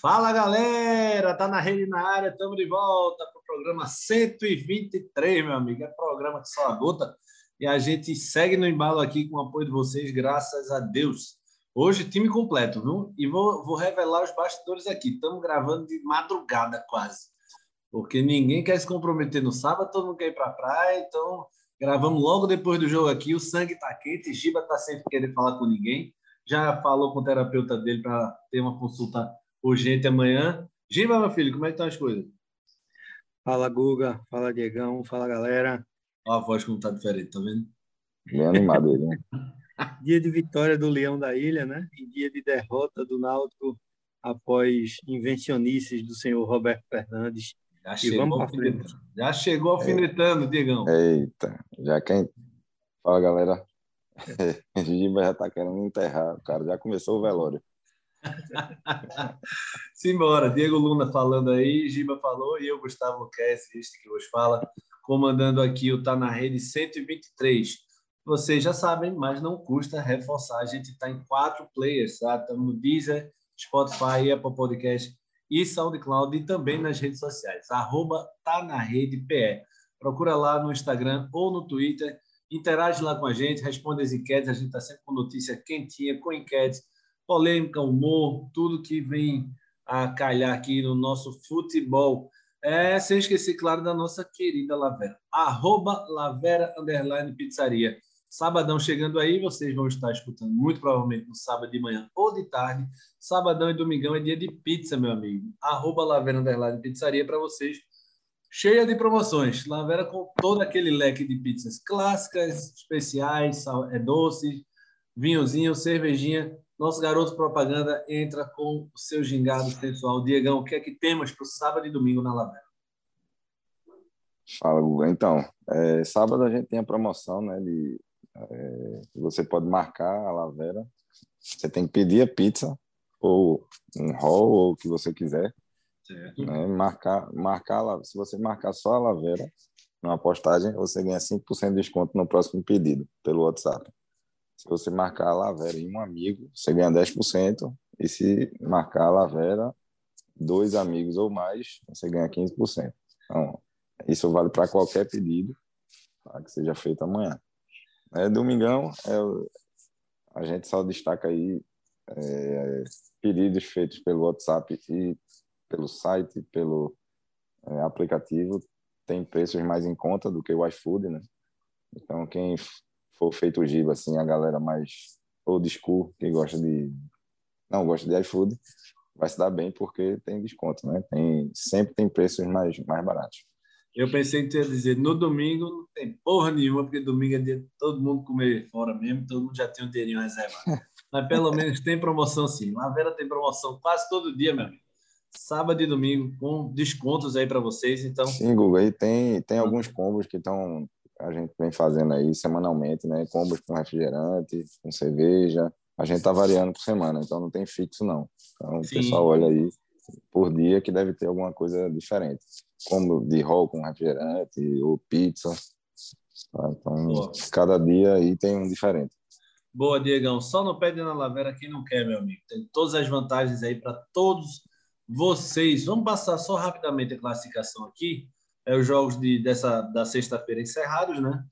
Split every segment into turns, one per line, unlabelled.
Fala galera, tá na rede na área, estamos de volta para o programa 123, meu amigo. É programa que só a gota e a gente segue no embalo aqui com o apoio de vocês, graças a Deus. Hoje, time completo, viu? E vou, vou revelar os bastidores aqui. Estamos gravando de madrugada quase, porque ninguém quer se comprometer no sábado, todo mundo quer ir para a praia, então gravamos logo depois do jogo aqui. O sangue está quente, Giba está sempre querendo falar com ninguém. Já falou com o terapeuta dele para ter uma consulta urgente amanhã. Giba, meu filho, como é que estão as coisas?
Fala, Guga. Fala, Diegão. Fala, galera.
Olha a voz como tá diferente, tá vendo?
Bem animado ele, né?
Dia de vitória do Leão da Ilha, né? E dia de derrota do Náutico após invencionices do senhor Roberto Fernandes.
Já chegou, alfinetando. Já chegou alfinetando, é. Diegão.
Eita, já quem... Fala, galera. Giba já tá querendo enterrar, o cara já começou o velório.
Simbora, Diego Luna falando aí, Giba falou, e eu, Gustavo Luquez, este que vos fala, comandando aqui o Tá na Rede 123. Vocês já sabem, mas não custa reforçar. A gente está em quatro players, tá? Estamos no Deezer, Spotify, Apple Podcast e SoundCloud e também nas redes sociais. Arroba Tá na Rede PE. Procura lá no Instagram ou no Twitter, interage lá com a gente, responde as enquetes. A gente está sempre com notícia quentinha, com enquetes, polêmica, humor, tudo que vem a calhar aqui no nosso futebol. É, sem esquecer, claro, da nossa querida Lavera. Arroba Lavera Underline Pizzaria. Sabadão chegando aí, vocês vão estar escutando muito provavelmente no sábado de manhã ou de tarde. Sabadão e domingão é dia de pizza, meu amigo. Arroba Lavera Underline Pizzaria para vocês. Cheia de promoções. Lavera com todo aquele leque de pizzas clássicas, especiais, é doces, vinhozinho, cervejinha nosso garoto propaganda entra com o seu gingado sensual. Diegão, o que é que temos para o sábado e domingo na Lavera?
Fala, Guga. Então, é, sábado a gente tem a promoção, né? De, é, você pode marcar a Lavera. Você tem que pedir a pizza ou um roll ou o que você quiser. Certo. Né? Marcar, marcar, se você marcar só a Lavera numa postagem, você ganha 5% de desconto no próximo pedido pelo WhatsApp. Se você marcar a Lavera em um amigo, você ganha 10%. E se marcar a Lavera, dois amigos ou mais, você ganha 15%. Então, isso vale para qualquer pedido tá, que seja feito amanhã. É, domingão, é, a gente só destaca aí é, pedidos feitos pelo WhatsApp e pelo site, pelo é, aplicativo, tem preços mais em conta do que o iFood, né? Então, quem for feito o Giba, assim, a galera mais old school, que gosta de. Não, gosta de iFood, vai se dar bem porque tem desconto, né? Tem, sempre tem preços mais, mais baratos.
Eu pensei que ia dizer, no domingo não tem porra nenhuma, porque domingo é dia todo mundo comer fora mesmo, todo mundo já tem um dinheirinho reservado. Mas pelo menos tem promoção sim. Lavera tem promoção quase todo dia, meu amigo. Sábado e domingo, com descontos aí para vocês. Então...
Sim, Google, aí tem, tem alguns combos que estão a gente vem fazendo aí semanalmente, né? Combos com refrigerante, com cerveja. A gente tá variando por semana, então não tem fixo não. Então Sim. o pessoal olha aí por dia que deve ter alguma coisa diferente. Como de roll com refrigerante ou pizza. Tá? Então Boa. cada dia aí tem um diferente.
Boa, Diegão. Só no pé de na Lavera quem não quer, meu amigo. Tem todas as vantagens aí para todos vocês. Vamos passar só rapidamente a classificação aqui é, os jogos de, dessa, da sexta-feira encerrados, né?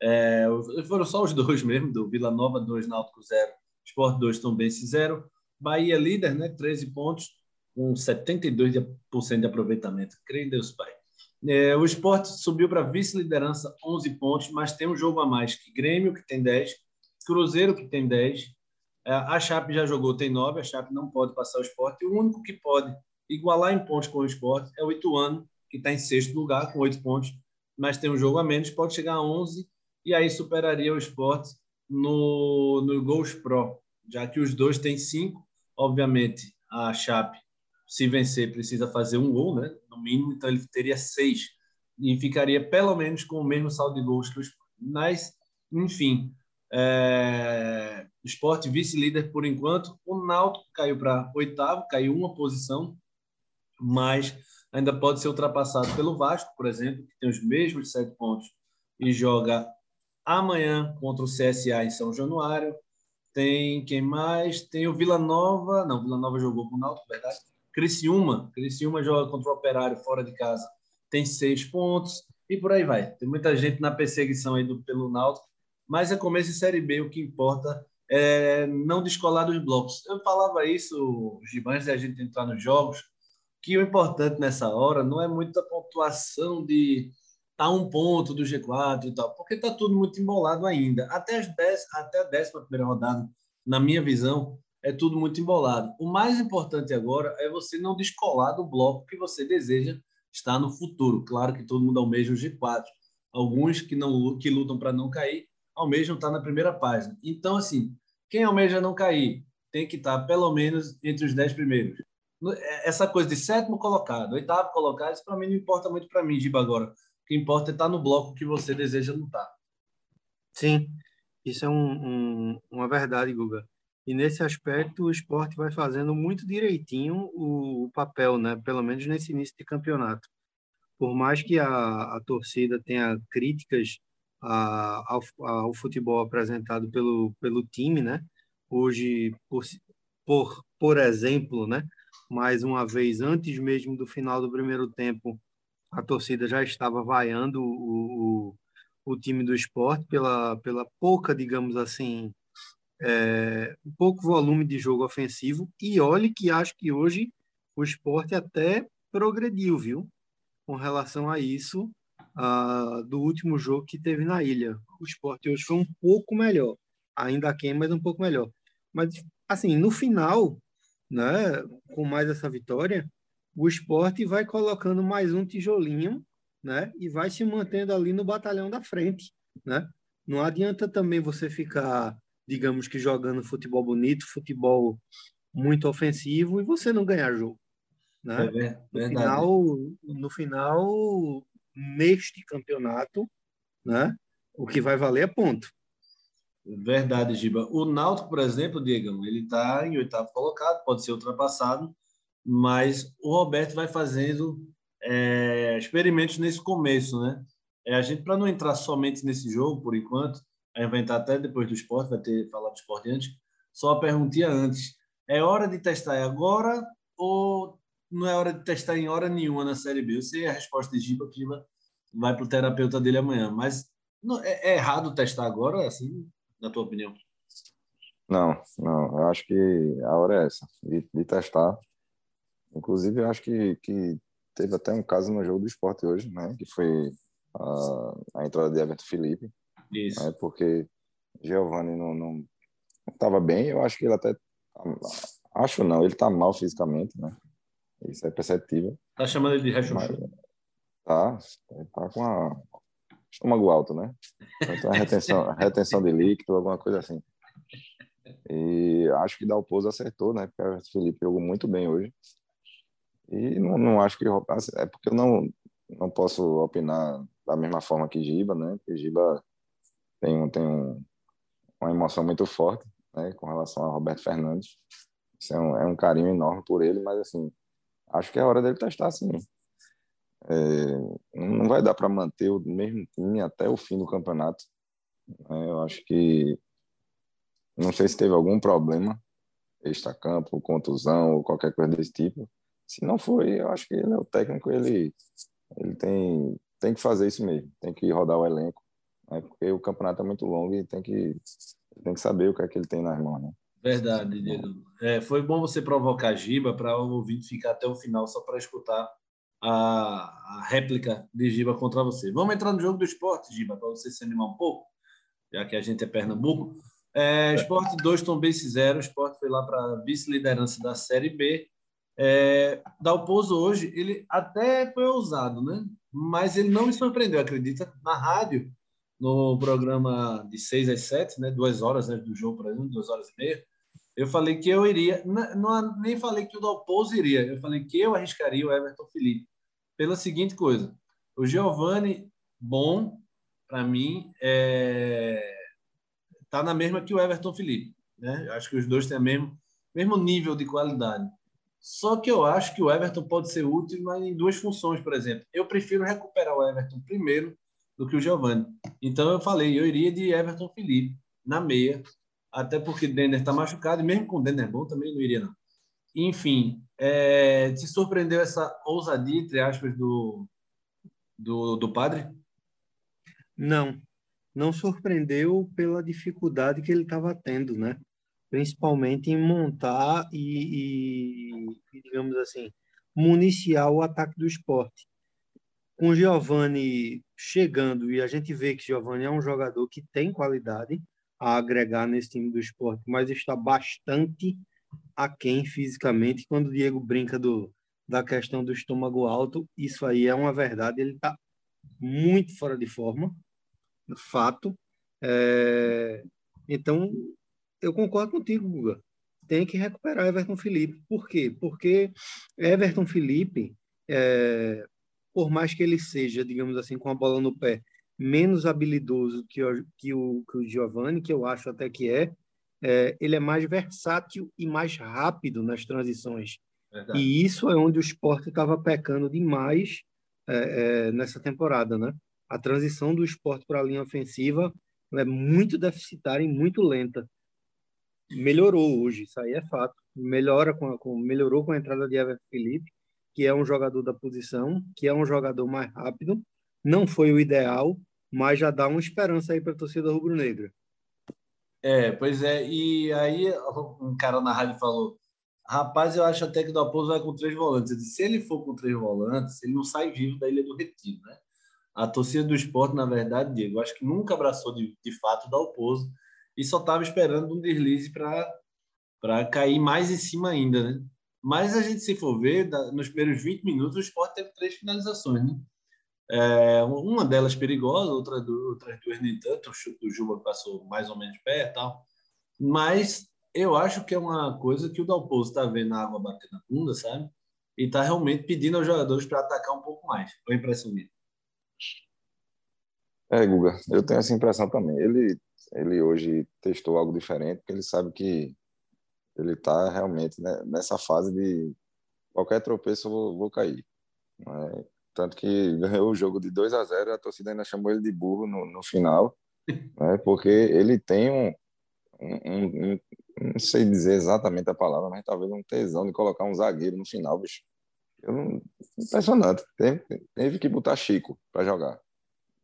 É, foram só os dois mesmo, do Vila Nova 2, Náutico 0, Sport 2, Tombense 0. Bahia líder, né? 13 pontos, com 72% de aproveitamento. Creio em Deus, Pai. É, o Sport subiu para vice-liderança, 11 pontos, mas tem um jogo a mais que Grêmio, que tem 10, Cruzeiro, que tem 10. É, a Chape já jogou, tem 9. A Chape não pode passar o Sport. E o único que pode igualar em pontos com o Sport é o Ituano, que está em sexto lugar com oito pontos, mas tem um jogo a menos, pode chegar a 11 e aí superaria o Sport no, no Gols Pro, já que os dois têm cinco. Obviamente, a Chape, se vencer, precisa fazer um gol, né? no mínimo, então ele teria seis e ficaria pelo menos com o mesmo saldo de gols que o Sport. Mas, enfim, é... Sport vice-líder por enquanto. O Náutico caiu para oitavo, caiu uma posição, mas ainda pode ser ultrapassado pelo Vasco, por exemplo, que tem os mesmos sete pontos e joga amanhã contra o CSA em São Januário. Tem quem mais? Tem o Vila Nova. Não, Vila Nova jogou com o Náutico, verdade? Criciúma, Criciúma joga contra o Operário fora de casa, tem seis pontos e por aí vai. Tem muita gente na perseguição aí do, pelo Náutico, mas é começo de Série B, o que importa é não descolar dos blocos. Eu falava isso, Giba, antes de a gente entrar nos jogos, que o importante nessa hora não é muito a pontuação de tá um ponto do G4 e tal, porque tá tudo muito embolado ainda. Até, as dez, até a décima primeira rodada, na minha visão, é tudo muito embolado. O mais importante agora é você não descolar do bloco que você deseja estar no futuro. Claro que todo mundo almeja o G4. Alguns que não que lutam para não cair almejam estar na primeira página. Então, assim, quem almeja não cair tem que estar pelo menos entre os dez primeiros. Essa coisa de sétimo colocado, oitavo colocado, isso para mim não importa muito para mim, Giba, agora. O que importa é estar no bloco que você deseja lutar.
Sim, isso é um, um, uma verdade, Guga. E nesse aspecto, o esporte vai fazendo muito direitinho o, o, papel, né? pelo menos nesse início de campeonato. Por mais que a, a torcida tenha críticas a, ao, ao, futebol apresentado pelo, pelo time, né? hoje, por, por, por exemplo, né? Mais uma vez, antes mesmo do final do primeiro tempo, a torcida já estava vaiando o, o, o time do esporte pela, pela pouca, digamos assim, é, pouco volume de jogo ofensivo. E olhe que acho que hoje o esporte até progrediu, viu? Com relação a isso, uh, do último jogo que teve na ilha. O esporte hoje foi um pouco melhor. Ainda aquém, mas um pouco melhor. Mas, assim, no final, né, com mais essa vitória, o esporte vai colocando mais um tijolinho né, e vai se mantendo ali no batalhão da frente. Né? Não adianta também você ficar digamos que jogando futebol bonito, futebol muito ofensivo e você não ganhar jogo. Né? É no, final, no final, neste campeonato, né, o que vai valer é ponto.
Verdade, Giba. O Náutico, por exemplo, Diego, ele está em oitavo colocado, pode ser ultrapassado, mas o Roberto vai fazendo é, experimentos nesse começo, né? É, a gente, para não entrar somente nesse jogo, por enquanto, a gente vai entrar até depois do esporte, vai ter falar do esporte antes. Só a perguntinha antes. É hora de testar agora ou não é hora de testar em hora nenhuma na Série B? Eu sei a resposta de Giba, que vai para o terapeuta dele amanhã, mas não, é, é, errado testar agora, assim, na tua opinião?
Não, não. Eu acho que a hora é essa, de, de testar. Inclusive, eu acho que, que teve até um caso no jogo do esporte hoje, né? Que foi a, a entrada de Everton Felipe. Isso. Né? Porque Giovanni não, não estava bem, eu acho que ele até. Acho não, ele está mal fisicamente, né? Isso é perceptível.
Tá chamando ele de rechuchu?
Tá, tá com a estômago alto, né? Então é retenção, retenção de líquido, alguma coisa assim. E acho que Dalpozo acertou, né? Porque o Felipe jogou muito bem hoje. E não, não acho que. É porque eu não, não posso opinar da mesma forma que Giba, né? Porque Giba tem, tem um, uma emoção muito forte né, com relação a Roberto Fernandes. É um, é um carinho enorme por ele, mas assim, acho que é hora dele testar sim. É, não vai dar para manter o mesmo time até o fim do campeonato. Né? Eu acho que não sei se teve algum problema extra-campo, contusão ou qualquer coisa desse tipo. Se não foi, eu acho que ele é o técnico, ele, ele tem, tem que fazer isso mesmo, tem que rodar o elenco né? porque o campeonato é muito longo e tem que, tem que saber o que é que ele tem nas mãos. Né?
Verdade, Diego. É, foi bom você provocar a Giba para o ouvinte ficar até o final só para escutar a, a, réplica de Giba contra você. Vamos entrar no jogo do esporte, Giba, para você se animar um pouco, já que a gente é Pernambuco. É, esporte 2, Tombense 0. O esporte foi lá para a vice-liderança da Série B. É, Dalpozo hoje, ele até foi ousado, né? Mas ele não me surpreendeu, acredita? Na rádio, no programa de 6 às 7, né, duas horas né, do jogo, por exemplo, duas horas e meia, eu falei que eu iria, não, não, nem falei que o Dalpozo iria, eu falei que eu arriscaria o Everton Felipe, pela seguinte coisa, o Giovani, bom, para mim, é... tá na mesma que o Everton Felipe, né, eu acho que os dois têm o mesmo, mesmo nível de qualidade, só que eu acho que o Everton pode ser útil mas em duas funções, por exemplo, eu prefiro recuperar o Everton primeiro, do que o Giovani. Então eu falei, eu iria de Everton Felipe na meia, até porque o Denner está machucado, e mesmo com o Denner bom também não iria não. enfim, é, te surpreendeu essa ousadia, entre aspas, do, do, do padre?
Não, não surpreendeu pela dificuldade que ele estava tendo, né? Principalmente em montar e, e, digamos assim, municiar o ataque do esporte. Com Giovani chegando, e a gente vê que Giovani é um jogador que tem qualidade a agregar nesse time do esporte, mas está bastante aquém fisicamente. Quando o Diego brinca do, da questão do estômago alto, isso aí é uma verdade. Ele está muito fora de forma, fato. É... Então, eu concordo contigo, Guga. Tem que recuperar Everton Felipe. Por quê? Porque Everton Felipe, é... por mais que ele seja, digamos assim, com a bola no pé, menos habilidoso que o, que o, que o Giovanni, que eu acho até que é, é, ele é mais versátil e mais rápido nas transições. Verdade. E isso é onde o esporte estava pecando demais é, é, nessa temporada, né? A transição do esporte para a linha ofensiva é muito deficitária e muito lenta. Melhorou hoje, isso aí é fato. Melhora com, a, com melhorou com a entrada de Everton Felipe, que é um jogador da posição, que é um jogador mais rápido. Não foi o ideal, mas já dá uma esperança aí para a torcida rubro-negra.
É, pois é. E aí um cara na rádio falou: Rapaz, eu acho até que o Dalpozo vai com três volantes. Disse, se ele for com três volantes, ele não sai vivo da Ilha do Retiro, né? A torcida do esporte, na verdade, Diego, acho que nunca abraçou de, de fato o Dalpozo e só estava esperando um deslize para cair mais em cima ainda, né? Mas a gente, se for ver, nos primeiros 20 minutos, o esporte teve três finalizações, né? É, uma delas perigosa, outra do, outras duas nem tanto. O chute do Juba passou mais ou menos perto tal. Mas eu acho que é uma coisa que o Dalpozo está vendo a água bater na bunda, sabe? E está realmente pedindo aos jogadores para atacar um pouco mais. Foi a impressão minha.
É, Guga, eu tenho essa impressão também. Ele, ele hoje testou algo diferente, porque ele sabe que ele está realmente né, nessa fase de qualquer tropeço eu vou, vou cair. É, tanto que ganhou o jogo de 2 a 0 a torcida ainda chamou ele de burro no, no final, né? porque ele tem um, um, um, não sei dizer exatamente a palavra, mas talvez um tesão de colocar um zagueiro no final, bicho. Eu não, impressionante. Teve, teve que botar Chico para jogar.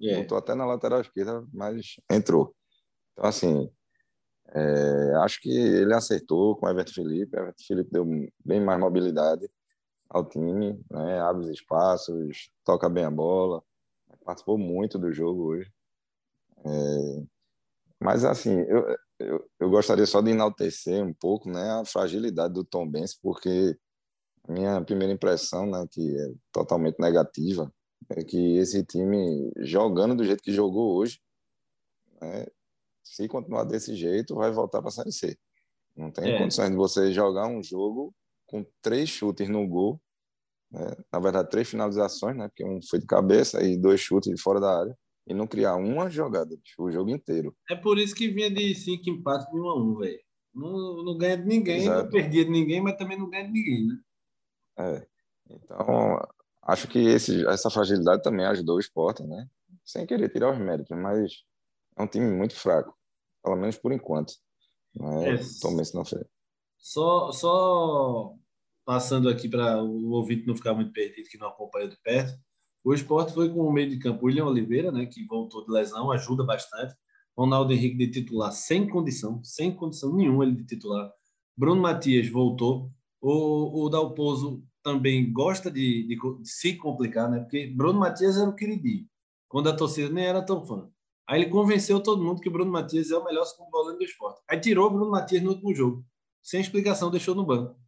Yeah. É. Botou até na lateral esquerda, mas entrou. Então, assim, é, acho que ele acertou com o Everton Felipe. O Everton Felipe deu bem mais mobilidade ao time, né? abre os espaços, toca bem a bola, participou muito do jogo hoje. É, mas assim, eu, eu, eu, gostaria só de enaltecer um pouco né, a fragilidade do Tom Benz, porque a minha primeira impressão, né, que é totalmente negativa, é que esse time, jogando do jeito que jogou hoje, né, se continuar desse jeito, vai voltar para a Série C. Não tem é. condições de você jogar um jogo com três chutes no gol, né? na verdade, três finalizações, né? Porque um foi de cabeça e dois chutes de fora da área, e não criar uma jogada, o jogo inteiro.
É por isso que vinha de cinco empates de um a um, velho. Não, não ganha de ninguém, Exato. não perdia de ninguém, mas também não ganha de ninguém, né?
É. Então, acho que esse, essa fragilidade também ajudou o esporte, né? Sem querer tirar os méritos, mas é um time muito fraco, pelo menos por enquanto. Né? É. Totalmente não foi.
Só, só passando aqui para o ouvinte não ficar muito perdido, que não acompanha de perto. O esporte foi com o meio de campo William Oliveira, né, que voltou de lesão, ajuda bastante. Ronaldo Henrique de titular sem condição, sem condição nenhuma ele de titular. Bruno Matias voltou. O, o Dalpozo também gosta de, de, de, se complicar, né? Porque Bruno Matias era o queridinho, quando a torcida nem era tão fã. Aí ele convenceu todo mundo que o Bruno Matias é o melhor segundo volante do esporte. Aí tirou o Bruno Matias no último jogo sem explicação, deixou no banco.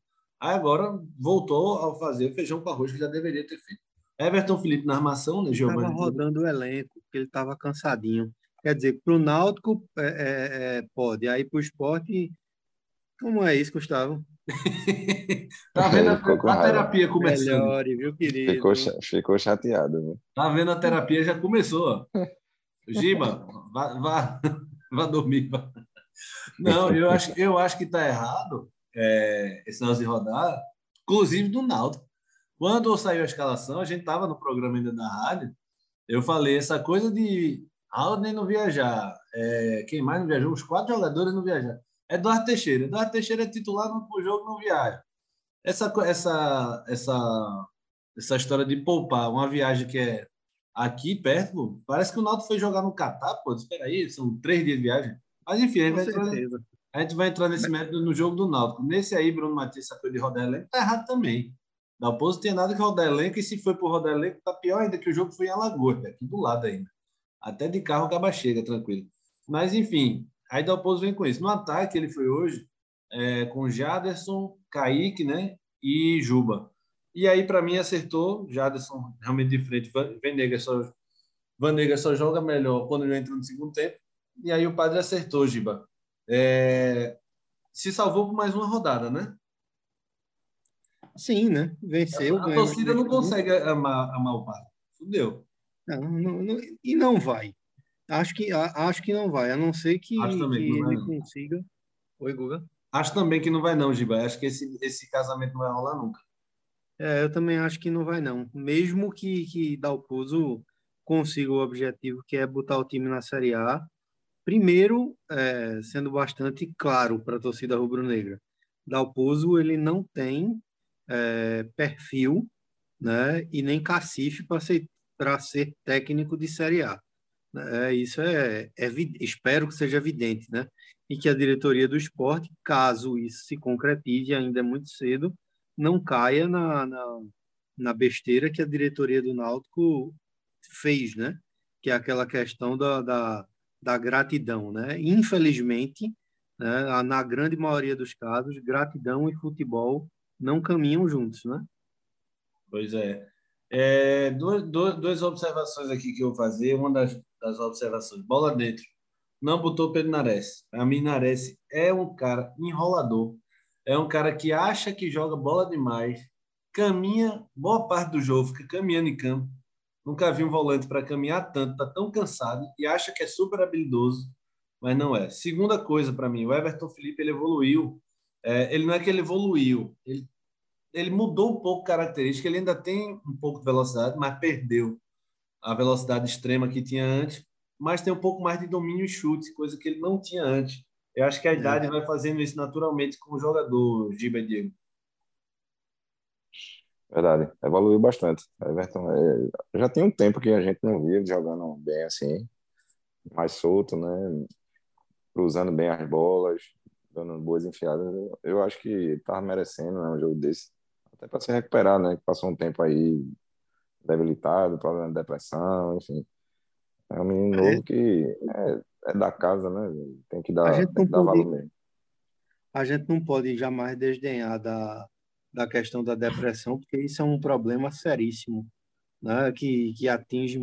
Aí agora voltou a fazer feijão com arroz que já deveria ter feito. Everton Felipe na armação, né,
Giovanni? Estava rodando o elenco, porque ele estava cansadinho. Quer dizer, para o Náutico é, é, é, pode, aí para o esporte. Como é isso, Gustavo?
tá vendo a, a terapia começando.
Melhore, viu, querido?
Ficou, ficou chateado. Viu?
Tá vendo a terapia já começou. Giba, vá, vá, vá dormir. Vá. Não, eu acho, eu acho que está errado é, esse negócio de rodar, inclusive do Naldo. Quando saiu a escalação, a gente estava no programa ainda da rádio, eu falei essa coisa de Alden não viajar, é, quem mais não viajou? Os quatro jogadores não viajaram. Eduardo Teixeira. Eduardo Teixeira é titular no jogo, não viaja. essa, essa, essa, essa história de poupar uma viagem que é aqui perto, parece que o Náutico foi jogar no Catar, pô, espera aí, são três dias de viagem. Mas enfim, a gente, vai entrar, a gente vai entrar nesse método no jogo do Náutico. Nesse aí, Bruno Matias sacou de rodar elenco, tá errado também. Dalpozo tem nada que rodar elenco, e se foi por rodar elenco, tá pior ainda que o jogo foi em Alagoas, aqui do lado ainda. Até de carro acaba chega, tranquilo. Mas enfim, aí Dalpozo vem com isso. No ataque, ele foi hoje é, com Jaderson, Kaique, né? E Juba. E aí, para mim, acertou. Jaderson realmente de frente. Vanega só, Vanega só joga melhor quando ele entra no segundo tempo. E aí o padre acertou, Giba. É... Se salvou por mais uma rodada, né?
Sim, né? Venceu.
A, a torcida não consegue amar, amar o padre. Fudeu.
Não, não, não, e não vai. Acho que, acho que não vai, a não ser que,
acho também
que,
que
ele não. consiga. Oi, Guga.
Acho também que não vai, não, Giba. Acho que esse, esse casamento não vai rolar nunca.
É, eu também acho que não vai, não. Mesmo que, que Dalpozo consiga o objetivo, que é botar o time na Série A, primeiro, é, sendo bastante claro para a torcida rubro-negra, Dalpozo ele não tem é, perfil né, e nem cacife para ser, ser técnico de Série A. É, isso é, é, espero que seja evidente, né? E que a diretoria do esporte, caso isso se concretize, ainda é muito cedo, não caia na, na, na besteira que a diretoria do Náutico fez, né? Que é aquela questão da, da, da gratidão, né? Infelizmente, né, na grande maioria dos casos, gratidão e futebol não caminham juntos, né?
Pois é. é duas, duas, duas observações aqui que eu vou fazer. Uma das, das observações, bola dentro. Não botou Pedro Nares. A mim, Nares é um cara enrolador é um cara que acha que joga bola demais, caminha boa parte do jogo, fica caminhando em campo. Nunca vi um volante para caminhar tanto, tá tão cansado e acha que é super habilidoso, mas não é. Segunda coisa para mim, o Everton Felipe ele evoluiu. É, ele não é que ele evoluiu, ele, ele mudou um pouco a característica. Ele ainda tem um pouco de velocidade, mas perdeu a velocidade extrema que tinha antes. Mas tem um pouco mais de domínio e chute, coisa que ele não tinha antes. Eu acho que a é. idade vai fazendo isso naturalmente com o jogador, Giba Diego.
Verdade, evoluiu bastante. Everton é... já tem um tempo que a gente não via jogando bem assim, mais solto, né? Cruzando bem as bolas, dando boas enfiadas. Eu, eu acho que estava merecendo né, um jogo desse, até para se recuperar, né? Passou um tempo aí debilitado, problema de depressão, enfim. É um menino é. novo que é, é da casa, né? Tem que dar, a gente não pode, valor mesmo.
A gente não pode jamais desdenhar da, da questão da depressão, porque isso é um problema seríssimo, né? Que, que atinge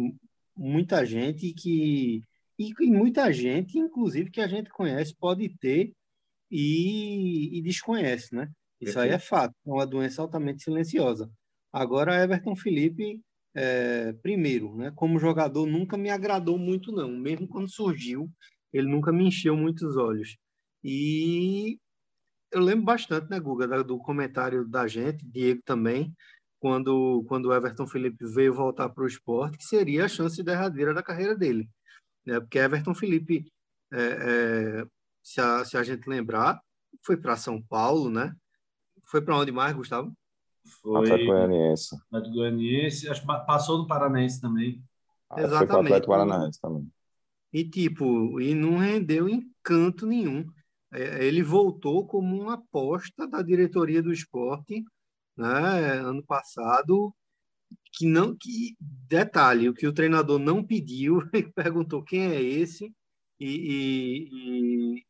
muita gente e que e, e muita gente, inclusive que a gente conhece, pode ter e, e desconhece, né? Isso aí é fato, é uma doença altamente silenciosa. Agora, Everton Felipe é, primeiro, né, como jogador nunca me agradou muito não, mesmo quando surgiu, ele nunca me encheu muitos olhos. E eu lembro bastante, né, Guga, do comentário da gente, Diego também, quando quando o Everton Felipe veio voltar para o esporte, que seria a chance derradeira da carreira dele, né? Porque Everton Felipe, é, é, se, a, se a gente lembrar, foi para São Paulo, né? Foi para onde mais, Gustavo?
Foi Atlético Goianiense. Atlético Goianiense, acho que passou do Paranaense também.
Ah, Exatamente. Foi para o Atlético Paranaense também.
E tipo, e não rendeu encanto nenhum. É, ele voltou como uma aposta da diretoria do esporte, né, ano passado, que não que detalhe, o que o treinador não pediu, ele perguntou quem é esse e, e, e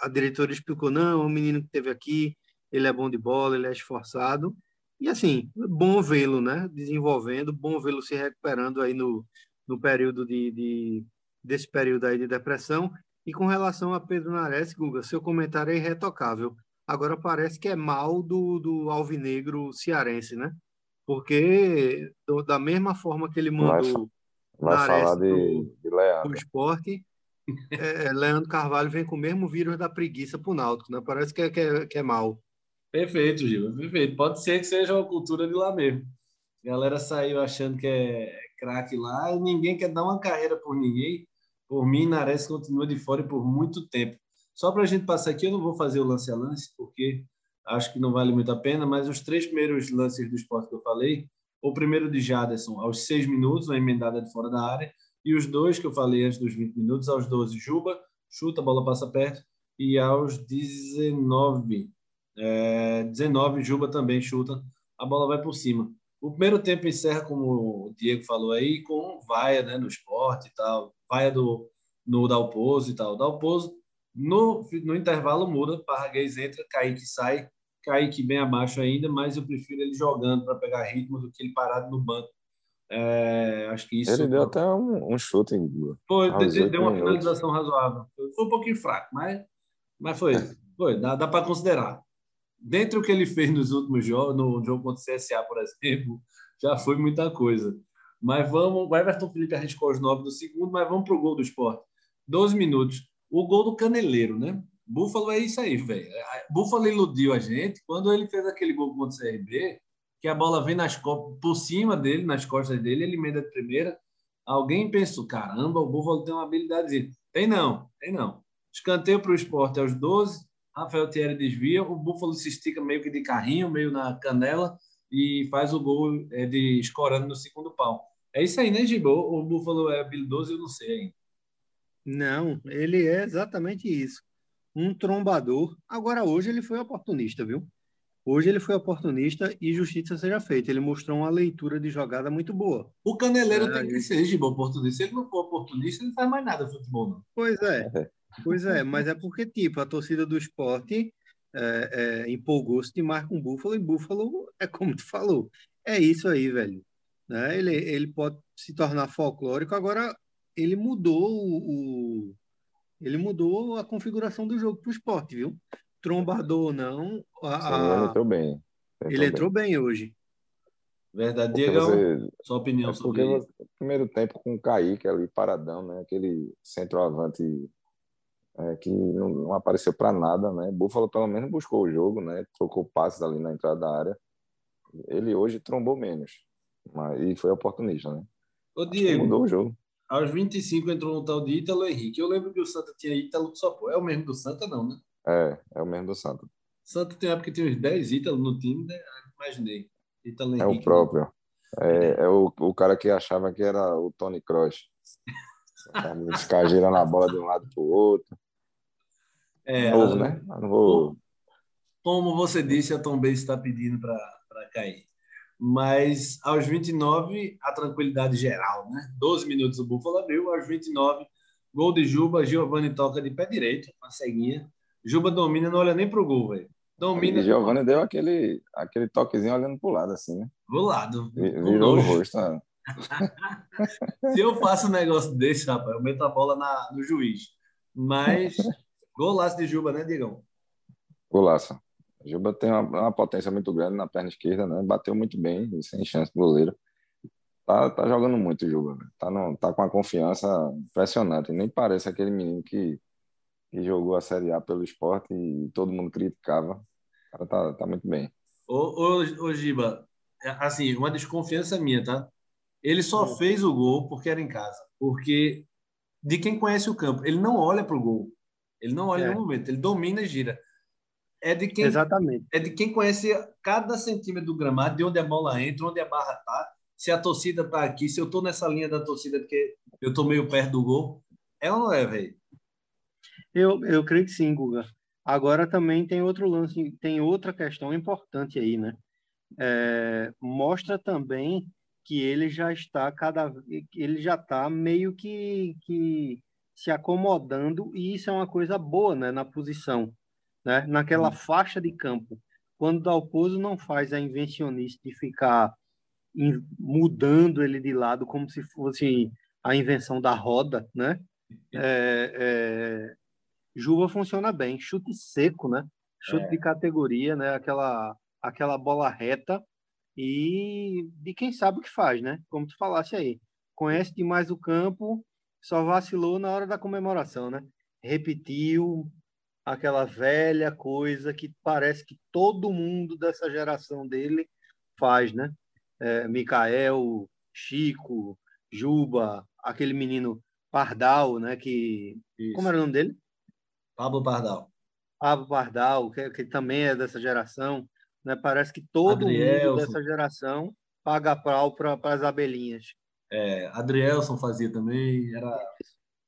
a diretoria explicou não, um menino que teve aqui, ele é bom de bola, ele é esforçado. E assim, bom vê-lo, né? Desenvolvendo, bom vê-lo se recuperando aí no, no período de, de, desse período aí de depressão. E com relação a Pedro Nares, Guga, seu comentário é irretocável. Agora parece que é mal do, do alvinegro cearense, né? Porque do, da mesma forma que ele mandou
vai, vai falar de, pro, de Leandro.
pro esporte, é, Leandro Carvalho vem com o mesmo vírus da preguiça pro Náutico, né? Parece que é, que é, que é mal.
Perfeito, Gil, perfeito. Pode ser que seja uma cultura de lá mesmo. A galera saiu achando que é craque lá e ninguém quer dar uma carreira por ninguém. Por mim, Nares continua de fora por muito tempo. Só para a gente passar aqui, eu não vou fazer o lance a lance, porque acho que não vale muito a pena, mas os três primeiros lances do esporte que eu falei, o primeiro de Jaderson aos seis minutos, uma emendada de fora da área, e os dois que eu falei antes dos 20 minutos, aos 12, Juba, chuta, a bola passa perto, e aos 19, é, 19, Juba também chuta, a bola vai por cima. O primeiro tempo encerra, como o Diego falou aí, com vaia né, no esporte e tal, vaia do, no Dalpozo e tal. Dalpozo, no, no intervalo muda, Parraguês entra, Kaique sai, Kaique bem abaixo ainda, mas eu prefiro ele jogando para pegar ritmo do que ele parado no banco. É, acho que isso.
Ele deu até um, um chute.
Foi, deu, deu uma finalização razoável. Foi um pouquinho fraco, mas, mas foi. foi dá, dá para considerar. Dentro do que ele fez nos últimos jogos, no jogo contra o CSA, por exemplo, já foi muita coisa. Mas vamos, o Everton Felipe arriscou os nove do segundo, mas vamos para o gol do esporte. 12 minutos. O gol do Caneleiro, né? Búfalo é isso aí, velho. Búfalo iludiu a gente quando ele fez aquele gol contra o CRB, que a bola vem nas por cima dele, nas costas dele, ele emenda de primeira. Alguém pensou, caramba, o Búfalo tem uma habilidade. Tem não, tem não. Escanteio para o esporte aos 12, Rafael Thierry desvia, o Búfalo se estica meio que de carrinho, meio na canela, e faz o gol é, de escorando no segundo pau. É isso aí, né, Gibo? O Búfalo é habilidoso, eu não sei ainda.
Não, ele é exatamente isso. Um trombador. Agora, hoje ele foi oportunista, viu? Hoje ele foi oportunista e justiça seja feita. Ele mostrou uma leitura de jogada muito boa.
O Caneleiro é, tem que ser de oportunista. Se ele não for oportunista, ele não faz mais nada no futebol, não.
Pois é. Pois é, mas é porque, tipo, a torcida do esporte é, é, empolgou-se demais com o Búfalo, e Búfalo é como tu falou. É isso aí, velho. Né? Ele, ele pode se tornar folclórico, agora ele mudou o, o ele mudou a configuração do jogo para o esporte, viu? Trombador ou não. A,
ele entrou bem.
Entrou ele entrou bem. bem hoje.
Verdade, Diego. Você... Sua opinião é sobre
isso. Primeiro tempo com o Kaique ali paradão, né? Aquele centroavante é, que não, não apareceu para nada, né? Buffalo pelo menos buscou o jogo, né? Trocou passes ali na entrada da área. Ele hoje trombou menos, mas e foi oportunista, né?
Ô Diego,
mudou o jogo.
Aos 25 entrou um tal de Ítalo Henrique. Eu lembro que o Santa tinha Ítalo só pô. É o mesmo do Santa, não, né?
É, é o mesmo do Santa.
Santa tem época que tinha uns 10 Ítalo no time, né? Imaginei.
Ítalo Henrique. É o próprio. É, é o, o cara que achava que era o Tony Kroos. Ficar girando a bola de um lado para o outro.
É, Novo, né? Não vou... Como você disse, a Tom Benz está pedindo para cair. Mas aos 29, a tranquilidade geral, né? 12 minutos o Buffalo abriu, aos 29, gol de Juba, Giovanni toca de pé direito, uma ceguinha. Juba domina, não olha nem pro gol, velho. Domina.
E Giovanni deu aquele, aquele toquezinho olhando pro lado, assim, né?
Pro lado.
Virou o rosto, né?
Se eu faço um negócio desse, rapaz, eu meto a bola na, no juiz. Mas Golaço de Juba, né, Digão?
Golaço. Juba tem uma, uma, potência muito grande na perna esquerda, né? Bateu muito bem, sem chance do goleiro. Tá, tá jogando muito, Juba. Tá, no, tá com uma confiança impressionante. Nem parece aquele menino que, que jogou a Série A pelo esporte e todo mundo criticava. O cara tá, tá muito bem.
Ô, ô, ô Giba, é, assim, uma desconfiança minha, tá? Ele só hum. fez o gol porque era em casa. Porque de quem conhece o campo, ele não olha para o gol. Ele não olha é. no momento, ele domina e gira. É de quem
Exatamente.
É de quem conhece cada centímetro do gramado, de onde a bola entra, onde a barra tá, se a torcida tá aqui, se eu tô nessa linha da torcida porque eu tô meio perto do gol. É ou não é, velho?
Eu, eu creio que sim, Guga. Agora também tem outro lance, tem outra questão importante aí, né? É, mostra também que ele já está cada ele já está meio que, que se acomodando, e isso é uma coisa boa né, na posição, né, naquela uhum. faixa de campo. Quando o Dalpozo não faz a invencionice de ficar mudando ele de lado como se fosse a invenção da roda, né? É, é, Juba funciona bem, chute seco, né? Chute é. de categoria, né? Aquela, aquela bola reta e de quem sabe o que faz, né? Como tu falasse aí, conhece demais o campo só vacilou na hora da comemoração, né? Repetiu aquela velha coisa que parece que todo mundo dessa geração dele faz, né? É, Mikael, Chico, Juba, aquele menino Pardal, né? Que
Isso.
como era o nome dele?
Pablo Pardal.
Pablo Pardal, que, que também é dessa geração, né? Parece que todo Adrielson. mundo dessa geração paga pau para as abelhinhas.
É, Adrielson fazia também, era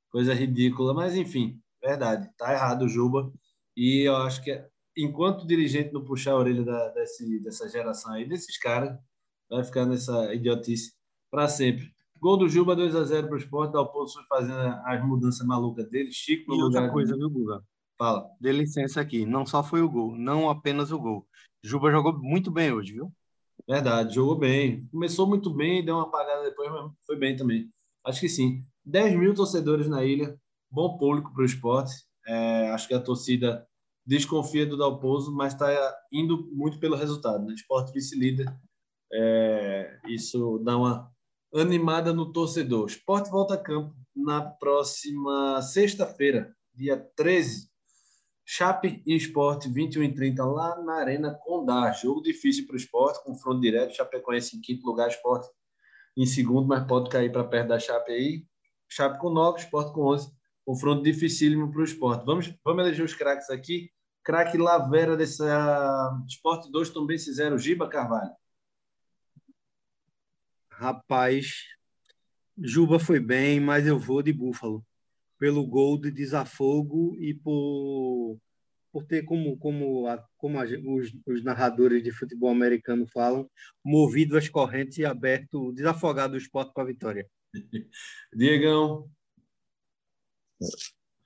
coisa ridícula, mas enfim, verdade, tá errado o Juba. E eu acho que enquanto o dirigente não puxar a orelha da, desse, dessa geração aí, desses caras, vai ficar nessa idiotice para sempre. Gol do Juba 2 a 0 para o esporte, Dalpozo foi fazendo as mudanças malucas dele, Chico
no e lugar. Outra coisa, viu, Guga?
Fala.
Dê licença aqui, não só foi o gol, não apenas o gol. Juba jogou muito bem hoje, viu?
Verdade, jogou bem. Começou muito bem, deu uma apagada depois, mas foi bem também. Acho que sim. 10 mil torcedores na ilha, bom público para o esporte. É, acho que a torcida desconfia do Dalpozo, mas está indo muito pelo resultado. Né? Esporte vice-líder, é, isso dá uma animada no torcedor. Esporte volta a campo na próxima sexta-feira, dia 13. Chape e Esporte, 21 e 30, lá na Arena Condá. Jogo difícil para o esporte, confronto direto. Chapecoense em quinto lugar, esporte em segundo, mas pode cair para perto da Chape aí. Chape com 9, esporte com 11. Confronto dificílimo para o esporte. Vamos, vamos eleger os craques aqui. Craque Lavera desse uh, Esporte 2 também fizeram Giba Carvalho.
Rapaz, Juba foi bem, mas eu vou de Búfalo. Pelo gol de desafogo e por, por ter, como, como, a, como a, os, os, narradores de futebol americano falam, movido as correntes e aberto, desafogado o esporte para a vitória.
Diegão.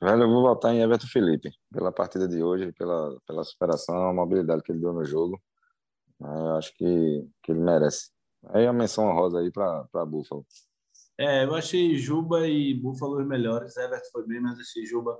Velho, eu vou votar em Everton Felipe, pela partida de hoje, pela, pela superação, a mobilidade que ele deu no jogo. Eu acho que, que ele merece. Aí a menção honrosa aí para Buffalo.
É, eu achei Juba e Buffalo os melhores. Everton foi bem, mas achei Juba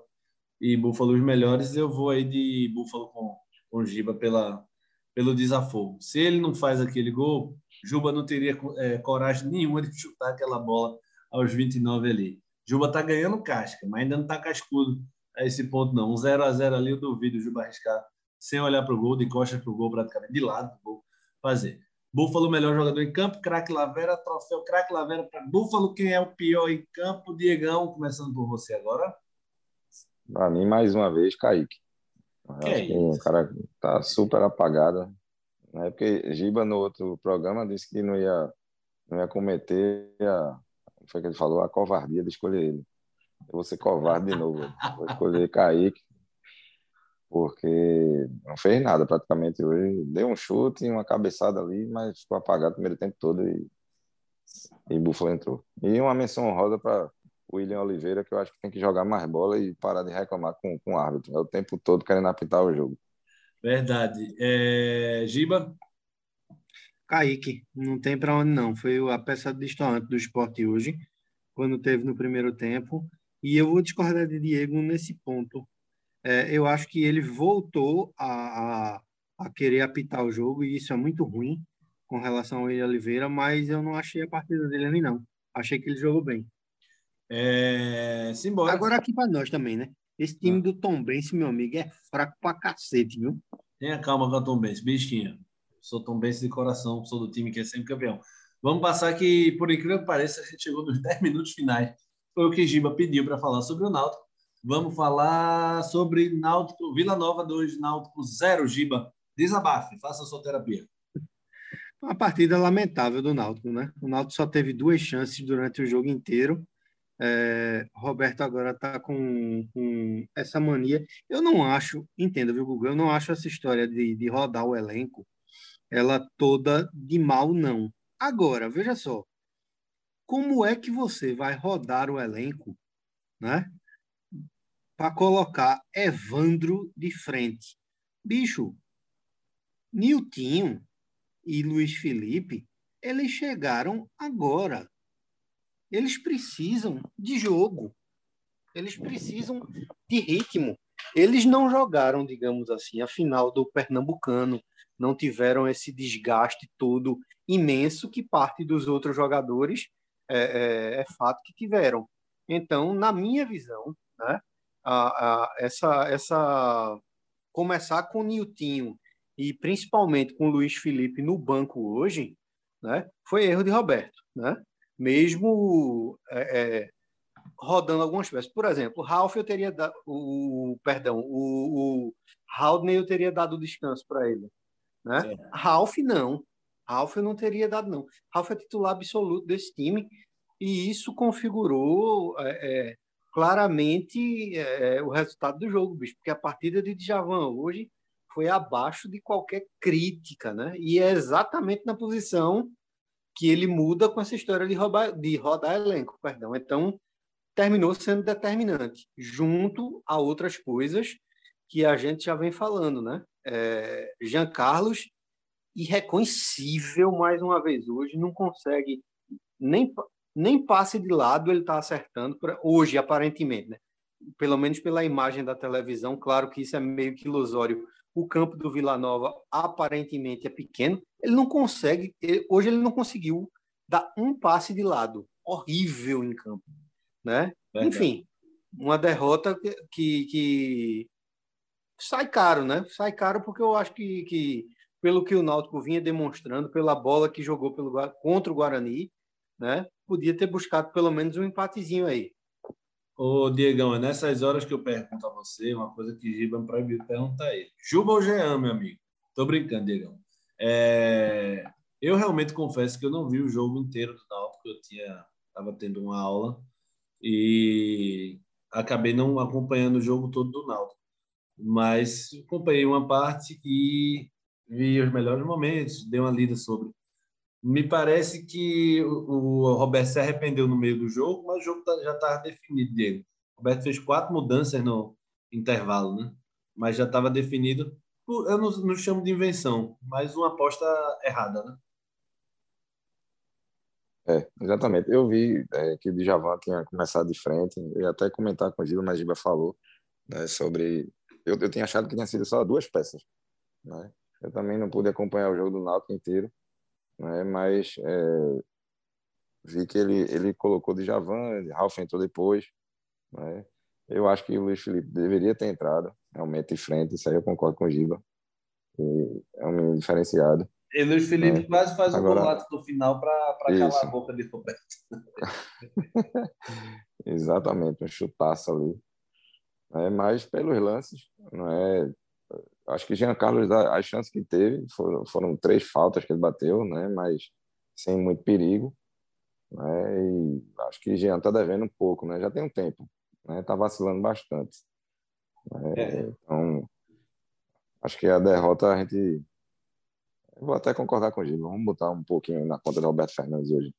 e Buffalo os melhores. Eu vou aí de Buffalo com, com Giba pela, pelo desafogo. Se ele não faz aquele gol, Juba não teria é, coragem nenhuma de chutar aquela bola aos 29 ali. Juba tá ganhando casca, mas ainda não tá cascudo a esse ponto, não. Um 0 a 0 ali, eu duvido o Juba arriscar sem olhar para o gol, de costas para o gol, praticamente de lado do gol, fazer. Búfalo, melhor jogador em campo, craque Lavera, troféu craque Lavera para Búfalo. Quem é o pior em campo? Diegão, começando por você agora.
Para mim, mais uma vez, Kaique. Que é que o cara tá super apagado. Né? Porque Giba, no outro programa, disse que não ia, não ia cometer a, foi que ele falou, a covardia de escolher ele. Eu vou ser covarde de novo. Vou escolher Kaique, porque não fez nada praticamente hoje. Deu um chute, uma cabeçada ali, mas ficou apagado o primeiro tempo todo e, e Buffalo entrou. E uma menção honrosa para William Oliveira, que eu acho que tem que jogar mais bola e parar de reclamar com, com o árbitro. É o tempo todo querendo apitar o jogo.
Verdade. É... Giba?
Kaique, não tem para onde não. Foi a peça de distante do esporte hoje, quando teve no primeiro tempo. E eu vou discordar de Diego nesse ponto. É, eu acho que ele voltou a, a, a, querer apitar o jogo, e isso é muito ruim com relação ao William Oliveira, mas eu não achei a partida dele ali, não. Achei que ele jogou bem.
É... Simbora.
Agora aqui para nós também, né? Esse time ah. do Tom Benz, meu amigo, é fraco pra cacete, viu?
Tenha calma com o Tom Benz, bichinha sou tão bem de coração, sou do time que é sempre campeão. Vamos passar que, por incrível que pareça, a gente chegou nos 10 minutos finais. Foi o que Giba pediu para falar sobre o Náutico. Vamos falar sobre Náutico, Vila Nova 2, Náutico 0, Giba. Desabafe, faça a sua terapia.
Uma partida lamentável do Náutico, né? O Náutico só teve duas chances durante o jogo inteiro. É, Roberto agora está com, com, essa mania. Eu não acho, entenda, viu, Google? Eu não acho essa história de, de rodar o elenco ela toda de mal, não. Agora, veja só, como é que você vai rodar o elenco, né? Para colocar Evandro de frente. Bicho, Niltinho e Luiz Felipe, eles chegaram agora. Eles precisam de jogo. Eles precisam de ritmo. Eles não jogaram, digamos assim, a final do Pernambucano, não tiveram esse desgaste todo imenso que parte dos outros jogadores é, é, é fato que tiveram. Então, na minha visão, né, a, a, essa, essa começar com o Niltinho e principalmente com o Luiz Felipe no banco hoje, né, foi erro de Roberto, né? Mesmo é, é, rodando algumas peças. Por exemplo, o Ralf eu teria dado, o, perdão, o, o Haldney eu teria dado descanso para ele. Né? Ralph não. Ralph eu não teria dado, não. Ralph é titular absoluto desse time e isso configurou é, é, claramente é, o resultado do jogo, bicho, porque a partida de Djavan hoje foi abaixo de qualquer crítica, né? E é exatamente na posição que ele muda com essa história de, roubar, de rodar elenco, perdão. Então, terminou sendo determinante, junto a outras coisas que a gente já vem falando, né? É, Jean Carlos, irreconhecível mais uma vez hoje, não consegue nem, nem passe de lado ele está acertando, pra, hoje, aparentemente, né? Pelo menos pela imagem da televisão, claro que isso é meio que ilusório. O campo do Vila Nova aparentemente é pequeno, ele não consegue, ele, hoje ele não conseguiu dar um passe de lado, horrível em campo, né? Enfim, uma derrota que, que, sai caro, né? Sai caro porque eu acho que, que pelo que o Náutico vinha demonstrando, pela bola que jogou pelo, contra o Guarani, né? Podia ter buscado pelo menos um empatezinho aí.
Ô, Diegão, é nessas horas que eu pergunto a você uma coisa que Giba me proibiu perguntar a ele. Juba ou Jean, meu amigo? Tô brincando, Diegão. É... Eu realmente confesso que eu não vi o jogo inteiro do Náutico, eu tinha estava tendo uma aula e acabei não acompanhando o jogo todo do Náutico. Mas acompanhei uma parte e vi os melhores momentos, dei uma lida sobre. Me parece que o Roberto se arrependeu no meio do jogo, mas o jogo tá, já estava definido dele. O Roberto fez quatro mudanças no intervalo, né? Mas já estava definido. Eu não, não chamo de invenção, mas uma aposta errada, né?
É, exatamente. Eu vi é, que o Djavan tinha começado de frente, ia até comentar com o Giba, mas Giba falou né, sobre. Eu, eu tinha achado que tinha sido só duas peças. Né? Eu também não pude acompanhar o jogo do Náutico inteiro, né? mas é, vi que ele, ele colocou Djavan, Ralf entrou depois. Né? Eu acho que o Luiz Felipe deveria ter entrado realmente de frente, isso aí eu concordo com o Giba. E é um menino diferenciado.
E Luiz Felipe é. quase faz Agora, um golaço no final para calar a boca de Roberto.
Exatamente, um chutaço ali. É, mas pelos lances, não é? Acho que Jean Carlos, as chances que teve foram, foram três faltas que ele bateu, né? Mas sem muito perigo. Né? E acho que Jean está devendo um pouco, né? Já tem um tempo, né? Tá vacilando bastante. Né? É. Então, acho que a derrota a gente Vou até concordar com o Giba. Vamos botar um pouquinho na conta do Roberto Fernandes hoje.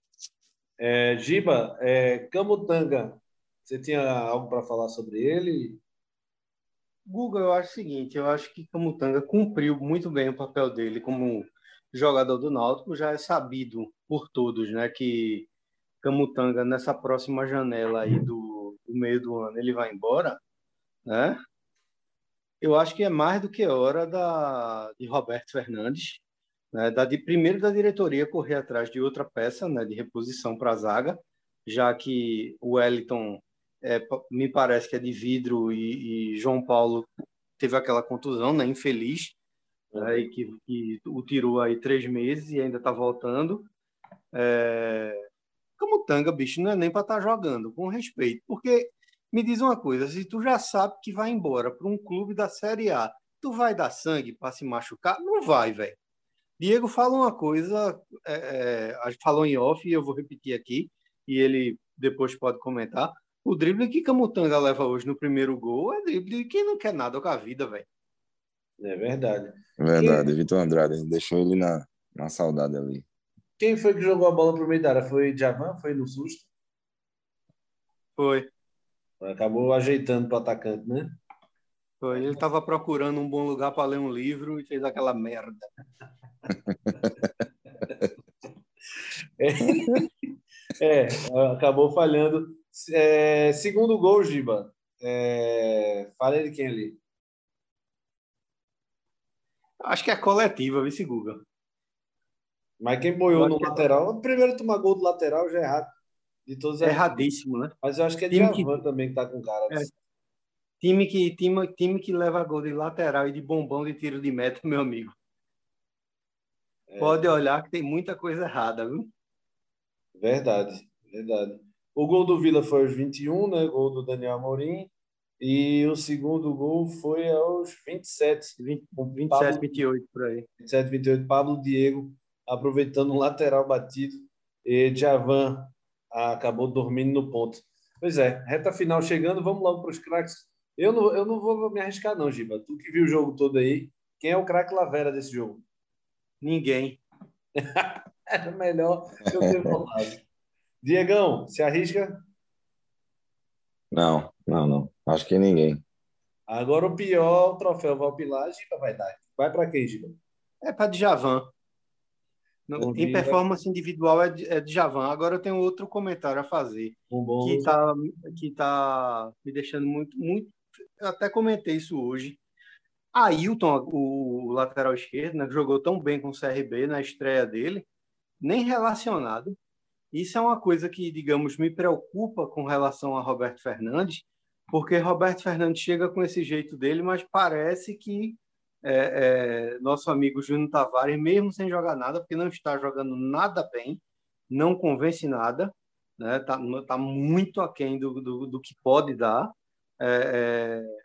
É, Giba, é, Camutanga, você tinha algo para falar sobre ele?
Guga, eu acho o seguinte, eu acho que Camutanga cumpriu muito bem o papel dele como jogador do Náutico, já é sabido por todos, né, que Camutanga nessa próxima janela aí do, do meio do ano ele vai embora, né? Eu acho que é mais do que hora da de Roberto Fernandes né, da, de, primeiro da diretoria correr atrás de outra peça né, de reposição para a zaga, já que o Wellington é, me parece que é de vidro e, e João Paulo teve aquela contusão né, infeliz, né, que, que, o tirou aí três meses e ainda está voltando. É... Como tanga, bicho, não é nem para estar tá jogando, com respeito. Porque me diz uma coisa, se tu já sabe que vai embora para um clube da Série A, tu vai dar sangue para se machucar? Não vai, velho. Diego fala uma coisa, é, é, a gente falou em off e eu vou repetir aqui, e ele depois pode comentar. O drible que Camutanga leva hoje no primeiro gol é drible de quem não quer nada com a vida, velho.
É verdade.
Verdade, e... Vitor Andrade deixou ele na, na saudade ali.
Quem foi que jogou a bola pro meio da área? Foi Javan? Foi no susto?
Foi.
Acabou ajeitando para o atacante, né?
Foi. Ele estava procurando um bom lugar para ler um livro e fez aquela merda.
é, acabou falhando. É, segundo gol, Giba. É, fala de quem ali?
Acho que é coletiva, vice Guga.
Mas quem boiou no lateral, o primeiro tomar gol do lateral já é errado. De todos
é erradíssimo, né?
Mas eu acho que é time que... também que tá com cara. É.
Time que, time, time que leva gol de lateral e de bombão de tiro de meta, meu amigo. É. Pode olhar que tem muita coisa errada, viu?
Verdade, verdade. O gol do Vila foi aos 21, né? Gol do Daniel Amorim. E o segundo gol foi aos 27.
20, 27, Pablo, 28 por aí.
27, 28. Pablo Diego aproveitando um lateral batido. E Javan acabou dormindo no ponto. Pois é, reta final chegando. Vamos logo para os craques. Eu não, eu não vou me arriscar, não, Giba. Tu que viu o jogo todo aí, quem é o craque Lavera desse jogo?
Ninguém.
Era melhor eu ter falado. Diegão, se arrisca?
Não, não, não. Acho que ninguém.
Agora o pior, o troféu Valpilar, Giba vai dar. Vai para quem, Giba?
É para Djavan. Um em performance individual é de, é Djavan. Agora eu tenho outro comentário a fazer. Um que está que tá me deixando muito, muito. Eu até comentei isso hoje. Ailton, o lateral esquerdo, né, jogou tão bem com o CRB na estreia dele, nem relacionado. Isso é uma coisa que, digamos, me preocupa com relação a Roberto Fernandes, porque Roberto Fernandes chega com esse jeito dele, mas parece que é, é, nosso amigo Júnior Tavares, mesmo sem jogar nada, porque não está jogando nada bem, não convence nada, né? Tá, tá muito aquém do, do, do que pode dar. É, é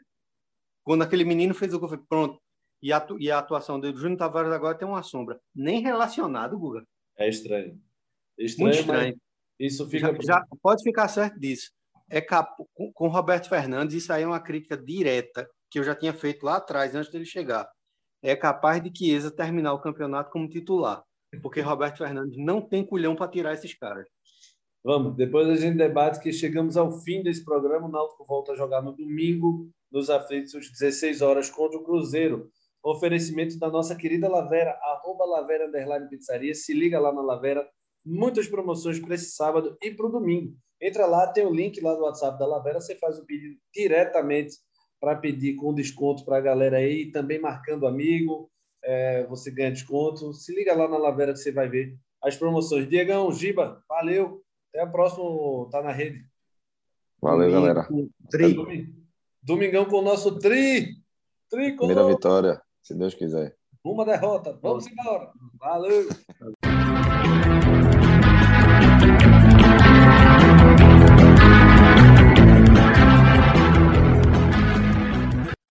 quando aquele menino fez o gol, foi pronto. E a, e a atuação dele, Júnior Tavares agora tem uma sombra. Nem relacionado, Guga.
É estranho.
Estranho, Muito estranho.
Isso fica.
Já, já, pode ficar certo disso. É cap... com, com Roberto Fernandes, isso aí é uma crítica direta que eu já tinha feito lá atrás, antes dele chegar. É capaz de Chiesa terminar o campeonato como titular, porque Roberto Fernandes não tem culhão para tirar esses caras.
Vamos, depois a gente debate que chegamos ao fim desse programa. O Náutico volta a jogar no domingo, nos aflitos, às 16 horas, contra o Cruzeiro. Oferecimento da nossa querida Lavera, arroba Lavera Underline Pizzaria. Se liga lá na Lavera, muitas promoções para esse sábado e para o domingo. Entra lá, tem o link lá do WhatsApp da Lavera, você faz o pedido diretamente para pedir com desconto para a galera aí, também marcando amigo, é, você ganha desconto. Se liga lá na Lavera que você vai ver as promoções. Diegão, Giba, valeu. Até a próximo Tá na Rede.
Valeu, Domingo, galera.
Tri. É, domingão com o nosso tri.
tri com. Primeira nosso. vitória, se Deus quiser.
Uma derrota. Vamos embora. Valeu.